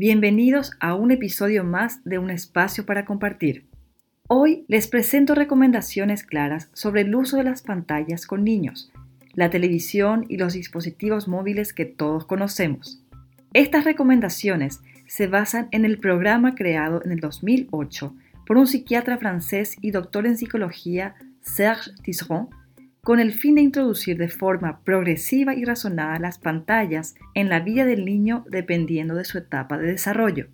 Bienvenidos a un episodio más de Un espacio para compartir. Hoy les presento recomendaciones claras sobre el uso de las pantallas con niños, la televisión y los dispositivos móviles que todos conocemos. Estas recomendaciones se basan en el programa creado en el 2008 por un psiquiatra francés y doctor en psicología, Serge Tisserand, con el fin de introducir de forma progresiva y razonada las pantallas en la vida del niño dependiendo de su etapa de desarrollo.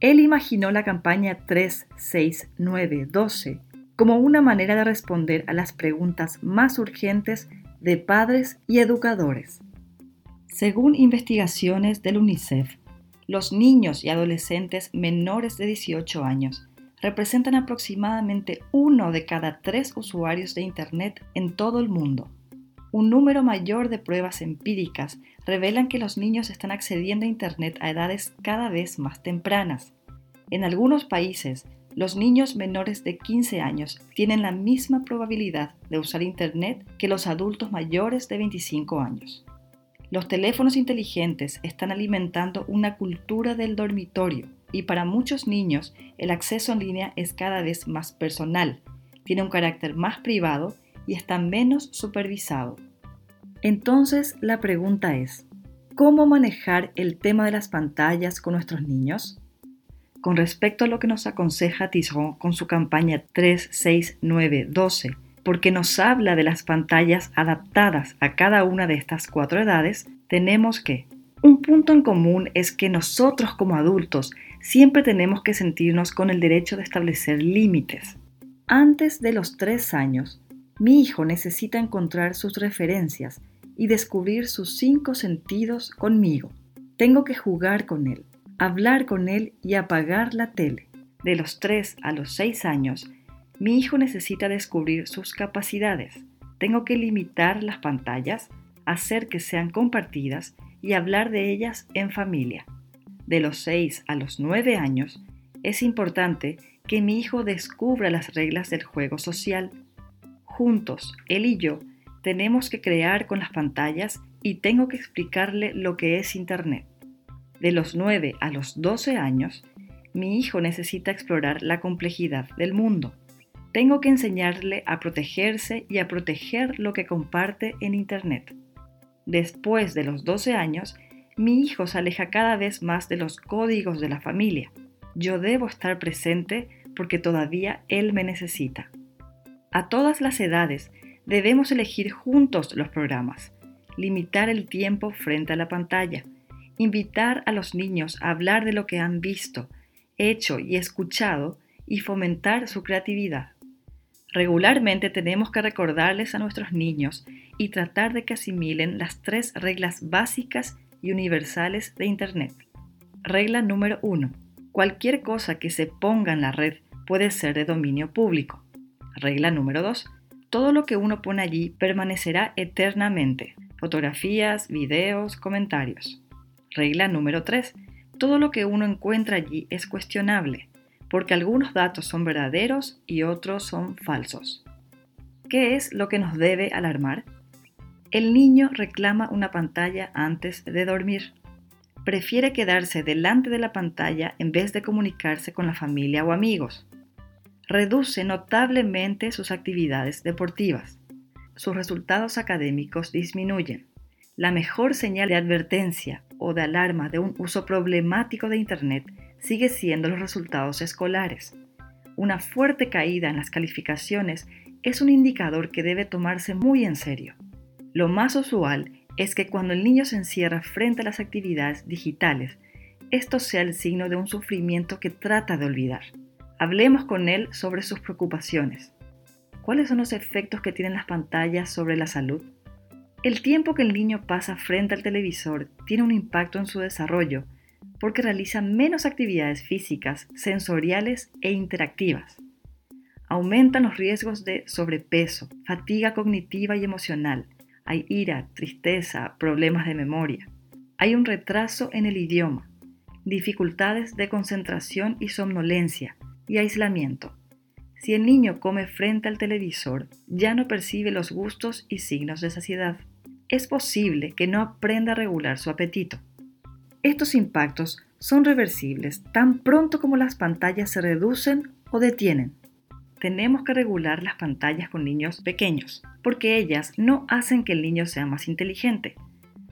Él imaginó la campaña 3, 6, 9, 12 como una manera de responder a las preguntas más urgentes de padres y educadores. Según investigaciones del UNICEF, los niños y adolescentes menores de 18 años representan aproximadamente uno de cada tres usuarios de Internet en todo el mundo. Un número mayor de pruebas empíricas revelan que los niños están accediendo a Internet a edades cada vez más tempranas. En algunos países, los niños menores de 15 años tienen la misma probabilidad de usar Internet que los adultos mayores de 25 años. Los teléfonos inteligentes están alimentando una cultura del dormitorio y para muchos niños el acceso en línea es cada vez más personal, tiene un carácter más privado y está menos supervisado. Entonces la pregunta es, ¿cómo manejar el tema de las pantallas con nuestros niños? Con respecto a lo que nos aconseja Tisserand con su campaña 3, 6, 9, 12, porque nos habla de las pantallas adaptadas a cada una de estas cuatro edades, tenemos que un punto en común es que nosotros como adultos siempre tenemos que sentirnos con el derecho de establecer límites. Antes de los tres años, mi hijo necesita encontrar sus referencias y descubrir sus cinco sentidos conmigo. Tengo que jugar con él, hablar con él y apagar la tele. De los tres a los seis años, mi hijo necesita descubrir sus capacidades. Tengo que limitar las pantallas, hacer que sean compartidas y hablar de ellas en familia. De los 6 a los 9 años, es importante que mi hijo descubra las reglas del juego social. Juntos, él y yo, tenemos que crear con las pantallas y tengo que explicarle lo que es Internet. De los 9 a los 12 años, mi hijo necesita explorar la complejidad del mundo. Tengo que enseñarle a protegerse y a proteger lo que comparte en Internet. Después de los 12 años, mi hijo se aleja cada vez más de los códigos de la familia. Yo debo estar presente porque todavía él me necesita. A todas las edades debemos elegir juntos los programas, limitar el tiempo frente a la pantalla, invitar a los niños a hablar de lo que han visto, hecho y escuchado y fomentar su creatividad. Regularmente tenemos que recordarles a nuestros niños y tratar de que asimilen las tres reglas básicas universales de Internet. Regla número 1. Cualquier cosa que se ponga en la red puede ser de dominio público. Regla número 2. Todo lo que uno pone allí permanecerá eternamente. Fotografías, videos, comentarios. Regla número 3. Todo lo que uno encuentra allí es cuestionable porque algunos datos son verdaderos y otros son falsos. ¿Qué es lo que nos debe alarmar? El niño reclama una pantalla antes de dormir. Prefiere quedarse delante de la pantalla en vez de comunicarse con la familia o amigos. Reduce notablemente sus actividades deportivas. Sus resultados académicos disminuyen. La mejor señal de advertencia o de alarma de un uso problemático de Internet sigue siendo los resultados escolares. Una fuerte caída en las calificaciones es un indicador que debe tomarse muy en serio. Lo más usual es que cuando el niño se encierra frente a las actividades digitales, esto sea el signo de un sufrimiento que trata de olvidar. Hablemos con él sobre sus preocupaciones. ¿Cuáles son los efectos que tienen las pantallas sobre la salud? El tiempo que el niño pasa frente al televisor tiene un impacto en su desarrollo porque realiza menos actividades físicas, sensoriales e interactivas. Aumentan los riesgos de sobrepeso, fatiga cognitiva y emocional. Hay ira, tristeza, problemas de memoria. Hay un retraso en el idioma, dificultades de concentración y somnolencia y aislamiento. Si el niño come frente al televisor, ya no percibe los gustos y signos de saciedad. Es posible que no aprenda a regular su apetito. Estos impactos son reversibles tan pronto como las pantallas se reducen o detienen. Tenemos que regular las pantallas con niños pequeños, porque ellas no hacen que el niño sea más inteligente.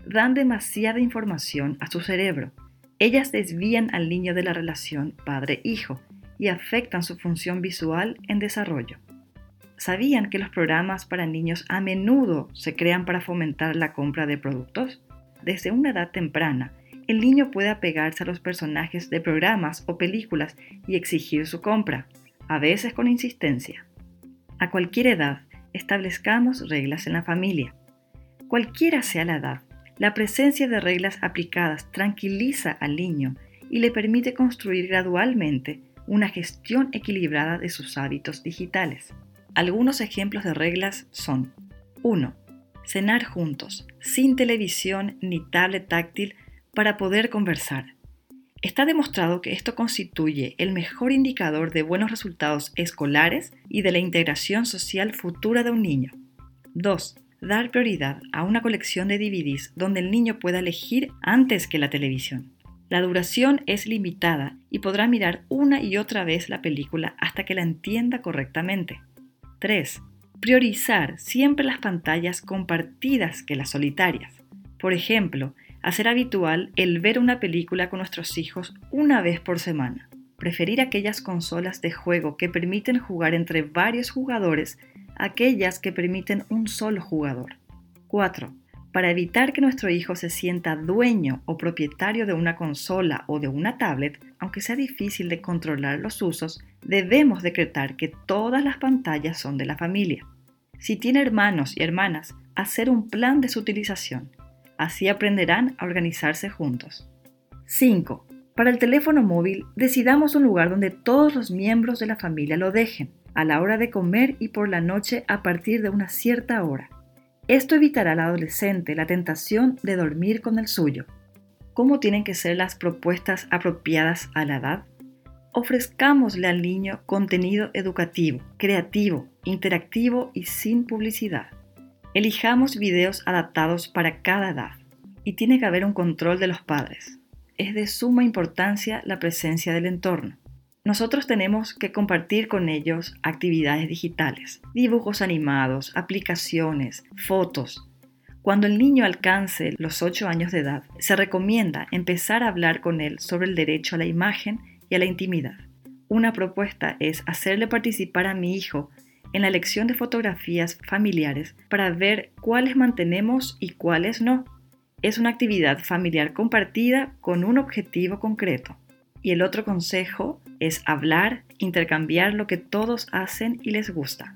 Dan demasiada información a su cerebro. Ellas desvían al niño de la relación padre-hijo y afectan su función visual en desarrollo. ¿Sabían que los programas para niños a menudo se crean para fomentar la compra de productos? Desde una edad temprana, el niño puede apegarse a los personajes de programas o películas y exigir su compra, a veces con insistencia. A cualquier edad, establezcamos reglas en la familia. Cualquiera sea la edad, la presencia de reglas aplicadas tranquiliza al niño y le permite construir gradualmente una gestión equilibrada de sus hábitos digitales. Algunos ejemplos de reglas son 1. Cenar juntos, sin televisión ni tablet táctil para poder conversar. Está demostrado que esto constituye el mejor indicador de buenos resultados escolares y de la integración social futura de un niño. 2. Dar prioridad a una colección de DVDs donde el niño pueda elegir antes que la televisión. La duración es limitada y podrá mirar una y otra vez la película hasta que la entienda correctamente. 3. Priorizar siempre las pantallas compartidas que las solitarias. Por ejemplo, hacer habitual el ver una película con nuestros hijos una vez por semana. Preferir aquellas consolas de juego que permiten jugar entre varios jugadores a aquellas que permiten un solo jugador. 4 para evitar que nuestro hijo se sienta dueño o propietario de una consola o de una tablet, aunque sea difícil de controlar los usos, debemos decretar que todas las pantallas son de la familia. Si tiene hermanos y hermanas, hacer un plan de su utilización. Así aprenderán a organizarse juntos. 5. Para el teléfono móvil, decidamos un lugar donde todos los miembros de la familia lo dejen, a la hora de comer y por la noche a partir de una cierta hora. Esto evitará al adolescente la tentación de dormir con el suyo. ¿Cómo tienen que ser las propuestas apropiadas a la edad? Ofrezcámosle al niño contenido educativo, creativo, interactivo y sin publicidad. Elijamos videos adaptados para cada edad y tiene que haber un control de los padres. Es de suma importancia la presencia del entorno. Nosotros tenemos que compartir con ellos actividades digitales, dibujos animados, aplicaciones, fotos. Cuando el niño alcance los 8 años de edad, se recomienda empezar a hablar con él sobre el derecho a la imagen y a la intimidad. Una propuesta es hacerle participar a mi hijo en la elección de fotografías familiares para ver cuáles mantenemos y cuáles no. Es una actividad familiar compartida con un objetivo concreto. Y el otro consejo es hablar, intercambiar lo que todos hacen y les gusta.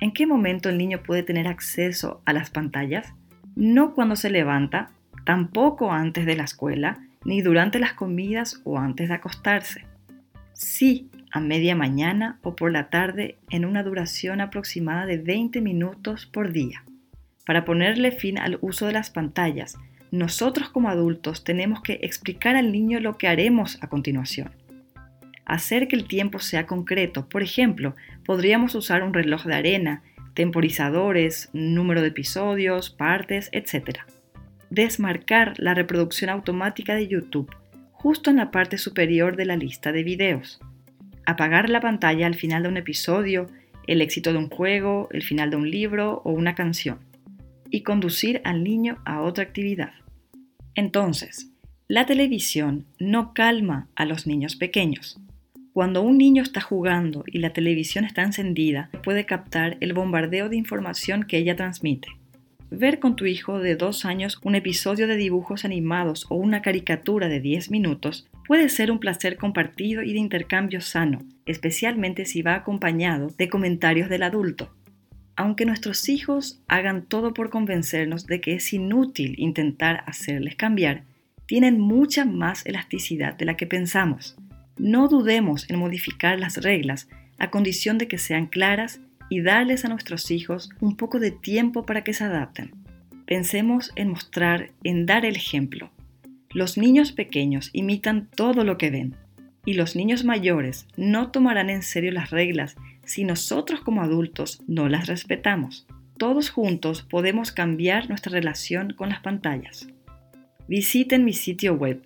¿En qué momento el niño puede tener acceso a las pantallas? No cuando se levanta, tampoco antes de la escuela, ni durante las comidas o antes de acostarse. Sí, a media mañana o por la tarde en una duración aproximada de 20 minutos por día. Para ponerle fin al uso de las pantallas, nosotros como adultos tenemos que explicar al niño lo que haremos a continuación. Hacer que el tiempo sea concreto. Por ejemplo, podríamos usar un reloj de arena, temporizadores, número de episodios, partes, etc. Desmarcar la reproducción automática de YouTube justo en la parte superior de la lista de videos. Apagar la pantalla al final de un episodio, el éxito de un juego, el final de un libro o una canción. Y conducir al niño a otra actividad. Entonces, la televisión no calma a los niños pequeños. Cuando un niño está jugando y la televisión está encendida, puede captar el bombardeo de información que ella transmite. Ver con tu hijo de dos años un episodio de dibujos animados o una caricatura de 10 minutos puede ser un placer compartido y de intercambio sano, especialmente si va acompañado de comentarios del adulto. Aunque nuestros hijos hagan todo por convencernos de que es inútil intentar hacerles cambiar, tienen mucha más elasticidad de la que pensamos. No dudemos en modificar las reglas a condición de que sean claras y darles a nuestros hijos un poco de tiempo para que se adapten. Pensemos en mostrar, en dar el ejemplo. Los niños pequeños imitan todo lo que ven y los niños mayores no tomarán en serio las reglas si nosotros como adultos no las respetamos. Todos juntos podemos cambiar nuestra relación con las pantallas. Visiten mi sitio web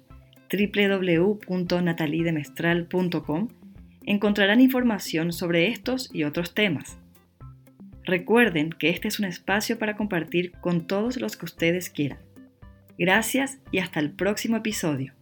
www.natalidemestral.com encontrarán información sobre estos y otros temas. Recuerden que este es un espacio para compartir con todos los que ustedes quieran. Gracias y hasta el próximo episodio.